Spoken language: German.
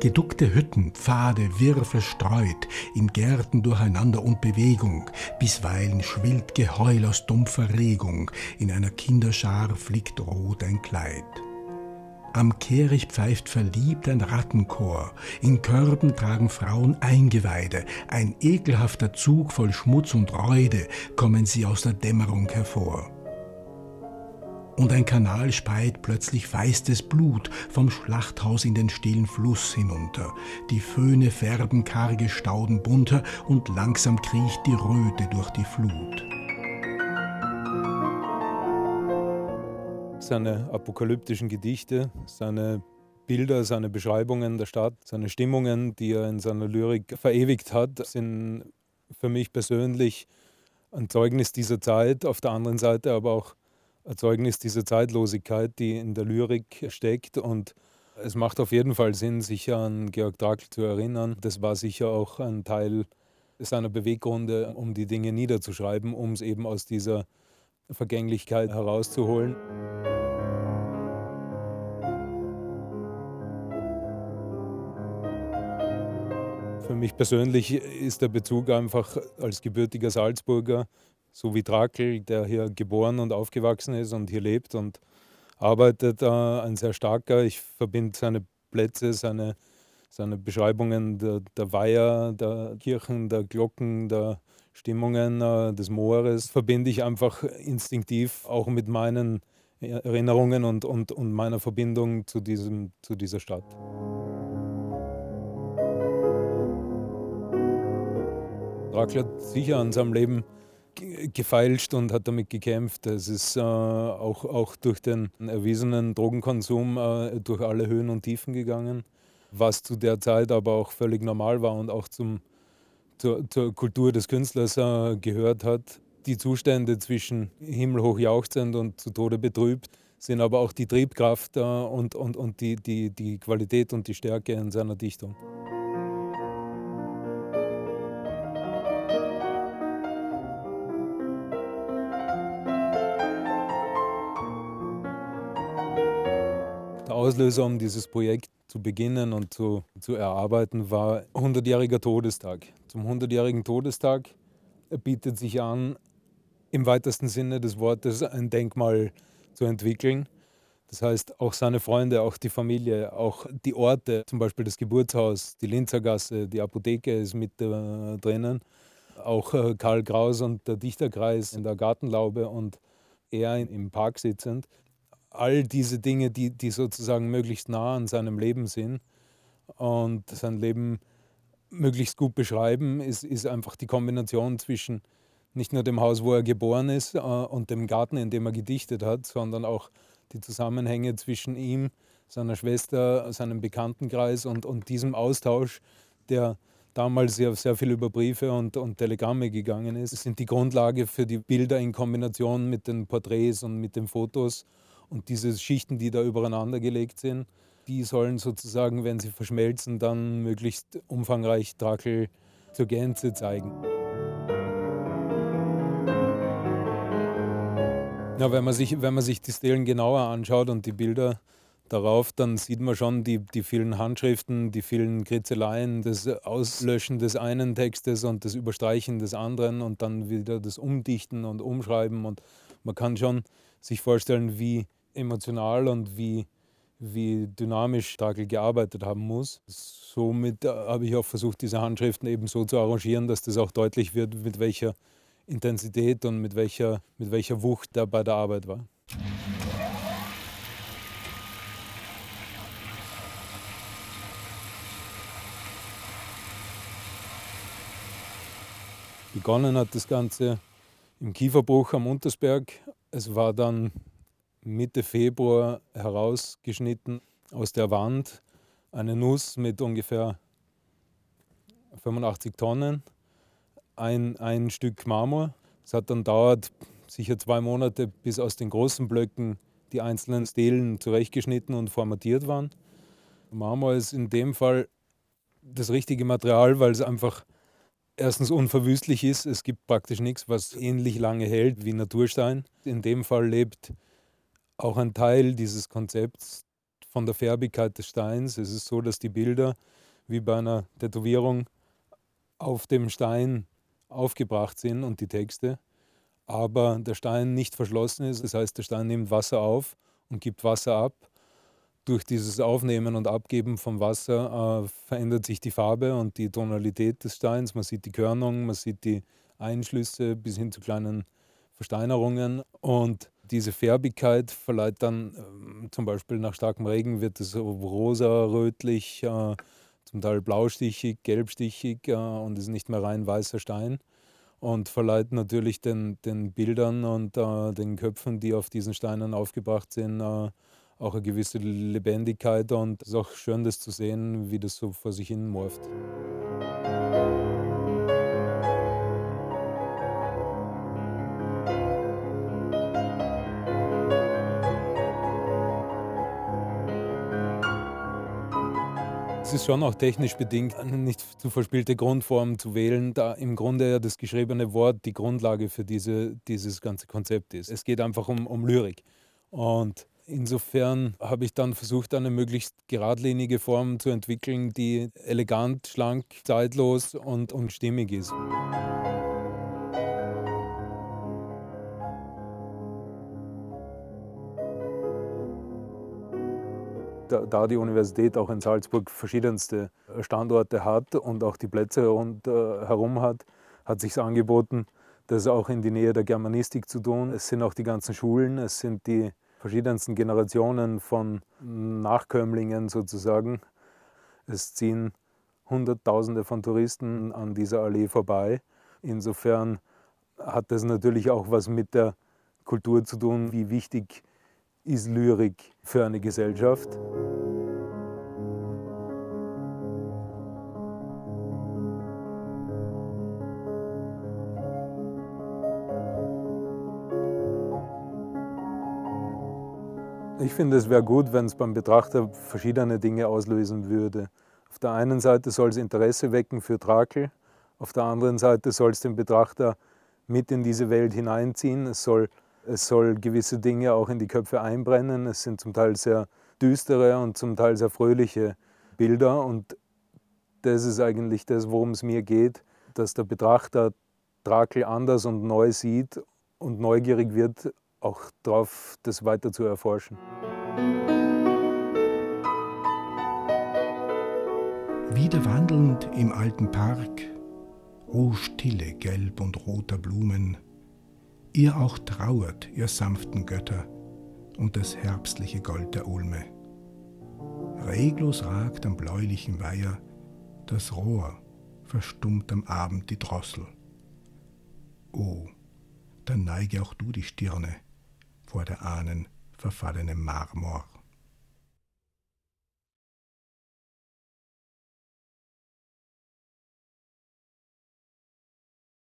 Geduckte Hütten, Pfade, wirr verstreut, in Gärten durcheinander und Bewegung, bisweilen schwillt Geheul aus dumpfer Regung, in einer Kinderschar flickt rot ein Kleid. Am Kehricht pfeift verliebt ein Rattenchor, in Körben tragen Frauen Eingeweide, ein ekelhafter Zug voll Schmutz und Reude kommen sie aus der Dämmerung hervor und ein Kanal speit plötzlich weißes Blut vom Schlachthaus in den stillen Fluss hinunter. Die Föhne färben karge Stauden bunter und langsam kriecht die Röte durch die Flut. Seine apokalyptischen Gedichte, seine Bilder, seine Beschreibungen der Stadt, seine Stimmungen, die er in seiner Lyrik verewigt hat, sind für mich persönlich ein Zeugnis dieser Zeit, auf der anderen Seite aber auch Erzeugnis dieser Zeitlosigkeit, die in der Lyrik steckt. Und es macht auf jeden Fall Sinn, sich an Georg Trakl zu erinnern. Das war sicher auch ein Teil seiner Beweggründe, um die Dinge niederzuschreiben, um es eben aus dieser Vergänglichkeit herauszuholen. Für mich persönlich ist der Bezug einfach als gebürtiger Salzburger so wie Drakel, der hier geboren und aufgewachsen ist und hier lebt und arbeitet, äh, ein sehr starker. Ich verbinde seine Plätze, seine, seine Beschreibungen der, der Weiher, der Kirchen, der Glocken, der Stimmungen äh, des Moores, verbinde ich einfach instinktiv auch mit meinen Erinnerungen und, und, und meiner Verbindung zu, diesem, zu dieser Stadt. Drakel hat sicher an seinem Leben gefeilscht und hat damit gekämpft. Es ist äh, auch, auch durch den erwiesenen Drogenkonsum äh, durch alle Höhen und Tiefen gegangen, was zu der Zeit aber auch völlig normal war und auch zum, zur, zur Kultur des Künstlers äh, gehört hat. Die Zustände zwischen himmelhoch jauchzend und zu Tode betrübt sind aber auch die Triebkraft äh, und, und, und die, die, die Qualität und die Stärke in seiner Dichtung. Auslöser, um dieses Projekt zu beginnen und zu, zu erarbeiten, war 100-jähriger Todestag. Zum 100-jährigen Todestag bietet sich an, im weitesten Sinne des Wortes ein Denkmal zu entwickeln. Das heißt, auch seine Freunde, auch die Familie, auch die Orte, zum Beispiel das Geburtshaus, die Linzergasse, die Apotheke ist mit äh, drinnen. Auch äh, Karl Kraus und der Dichterkreis in der Gartenlaube und er im Park sitzend all diese Dinge, die, die sozusagen möglichst nah an seinem Leben sind und sein Leben möglichst gut beschreiben, ist, ist einfach die Kombination zwischen nicht nur dem Haus, wo er geboren ist äh, und dem Garten, in dem er gedichtet hat, sondern auch die Zusammenhänge zwischen ihm, seiner Schwester, seinem Bekanntenkreis und, und diesem Austausch, der damals sehr, sehr viel über Briefe und, und Telegramme gegangen ist, sind die Grundlage für die Bilder in Kombination mit den Porträts und mit den Fotos und diese Schichten, die da übereinander gelegt sind, die sollen sozusagen, wenn sie verschmelzen, dann möglichst umfangreich Drakel zur Gänze zeigen. Ja, wenn, man sich, wenn man sich die Stelen genauer anschaut und die Bilder darauf, dann sieht man schon die, die vielen Handschriften, die vielen Kritzeleien, das Auslöschen des einen Textes und das Überstreichen des anderen und dann wieder das Umdichten und Umschreiben. Und man kann schon sich vorstellen, wie emotional und wie, wie dynamisch Dagel gearbeitet haben muss. Somit äh, habe ich auch versucht, diese Handschriften eben so zu arrangieren, dass das auch deutlich wird, mit welcher Intensität und mit welcher, mit welcher Wucht er bei der Arbeit war. Begonnen hat das Ganze im Kieferbruch am Untersberg. Es war dann Mitte Februar herausgeschnitten aus der Wand eine Nuss mit ungefähr 85 Tonnen, ein, ein Stück Marmor. Es hat dann dauert sicher zwei Monate, bis aus den großen Blöcken die einzelnen Stelen zurechtgeschnitten und formatiert waren. Marmor ist in dem Fall das richtige Material, weil es einfach erstens unverwüstlich ist. Es gibt praktisch nichts, was ähnlich lange hält wie Naturstein. In dem Fall lebt auch ein Teil dieses Konzepts von der Färbigkeit des Steins. Es ist so, dass die Bilder wie bei einer Tätowierung auf dem Stein aufgebracht sind und die Texte, aber der Stein nicht verschlossen ist. Das heißt, der Stein nimmt Wasser auf und gibt Wasser ab. Durch dieses Aufnehmen und Abgeben vom Wasser äh, verändert sich die Farbe und die Tonalität des Steins. Man sieht die Körnung, man sieht die Einschlüsse bis hin zu kleinen Versteinerungen. Und diese Färbigkeit verleiht dann äh, zum Beispiel nach starkem Regen wird es rosa, rötlich, äh, zum Teil blaustichig, gelbstichig äh, und ist nicht mehr rein weißer Stein und verleiht natürlich den, den Bildern und äh, den Köpfen, die auf diesen Steinen aufgebracht sind, äh, auch eine gewisse Lebendigkeit und es ist auch schön, das zu sehen, wie das so vor sich hin morpht. Es ist schon auch technisch bedingt, eine nicht zu verspielte Grundform zu wählen, da im Grunde ja das geschriebene Wort die Grundlage für diese, dieses ganze Konzept ist. Es geht einfach um, um Lyrik. Und insofern habe ich dann versucht, eine möglichst geradlinige Form zu entwickeln, die elegant, schlank, zeitlos und, und stimmig ist. Da, die Universität auch in Salzburg verschiedenste Standorte hat und auch die Plätze rund äh, herum hat, hat sich angeboten, das auch in die Nähe der Germanistik zu tun. Es sind auch die ganzen Schulen, es sind die verschiedensten Generationen von Nachkömmlingen sozusagen. Es ziehen Hunderttausende von Touristen an dieser Allee vorbei. Insofern hat das natürlich auch was mit der Kultur zu tun, wie wichtig ist Lyrik für eine Gesellschaft. Ich finde, es wäre gut, wenn es beim Betrachter verschiedene Dinge auslösen würde. Auf der einen Seite soll es Interesse wecken für Trakel, auf der anderen Seite soll es den Betrachter mit in diese Welt hineinziehen. Es soll es soll gewisse Dinge auch in die Köpfe einbrennen. Es sind zum Teil sehr düstere und zum Teil sehr fröhliche Bilder. Und das ist eigentlich das, worum es mir geht, dass der Betrachter Drakel anders und neu sieht und neugierig wird, auch darauf, das weiter zu erforschen. Wieder wandelnd im alten Park, o Stille gelb und roter Blumen, ihr auch trauert, ihr sanften Götter, und das herbstliche Gold der Ulme. Reglos ragt am bläulichen Weiher das Rohr, verstummt am Abend die Drossel. O, dann neige auch du die Stirne vor der Ahnen verfallenem Marmor.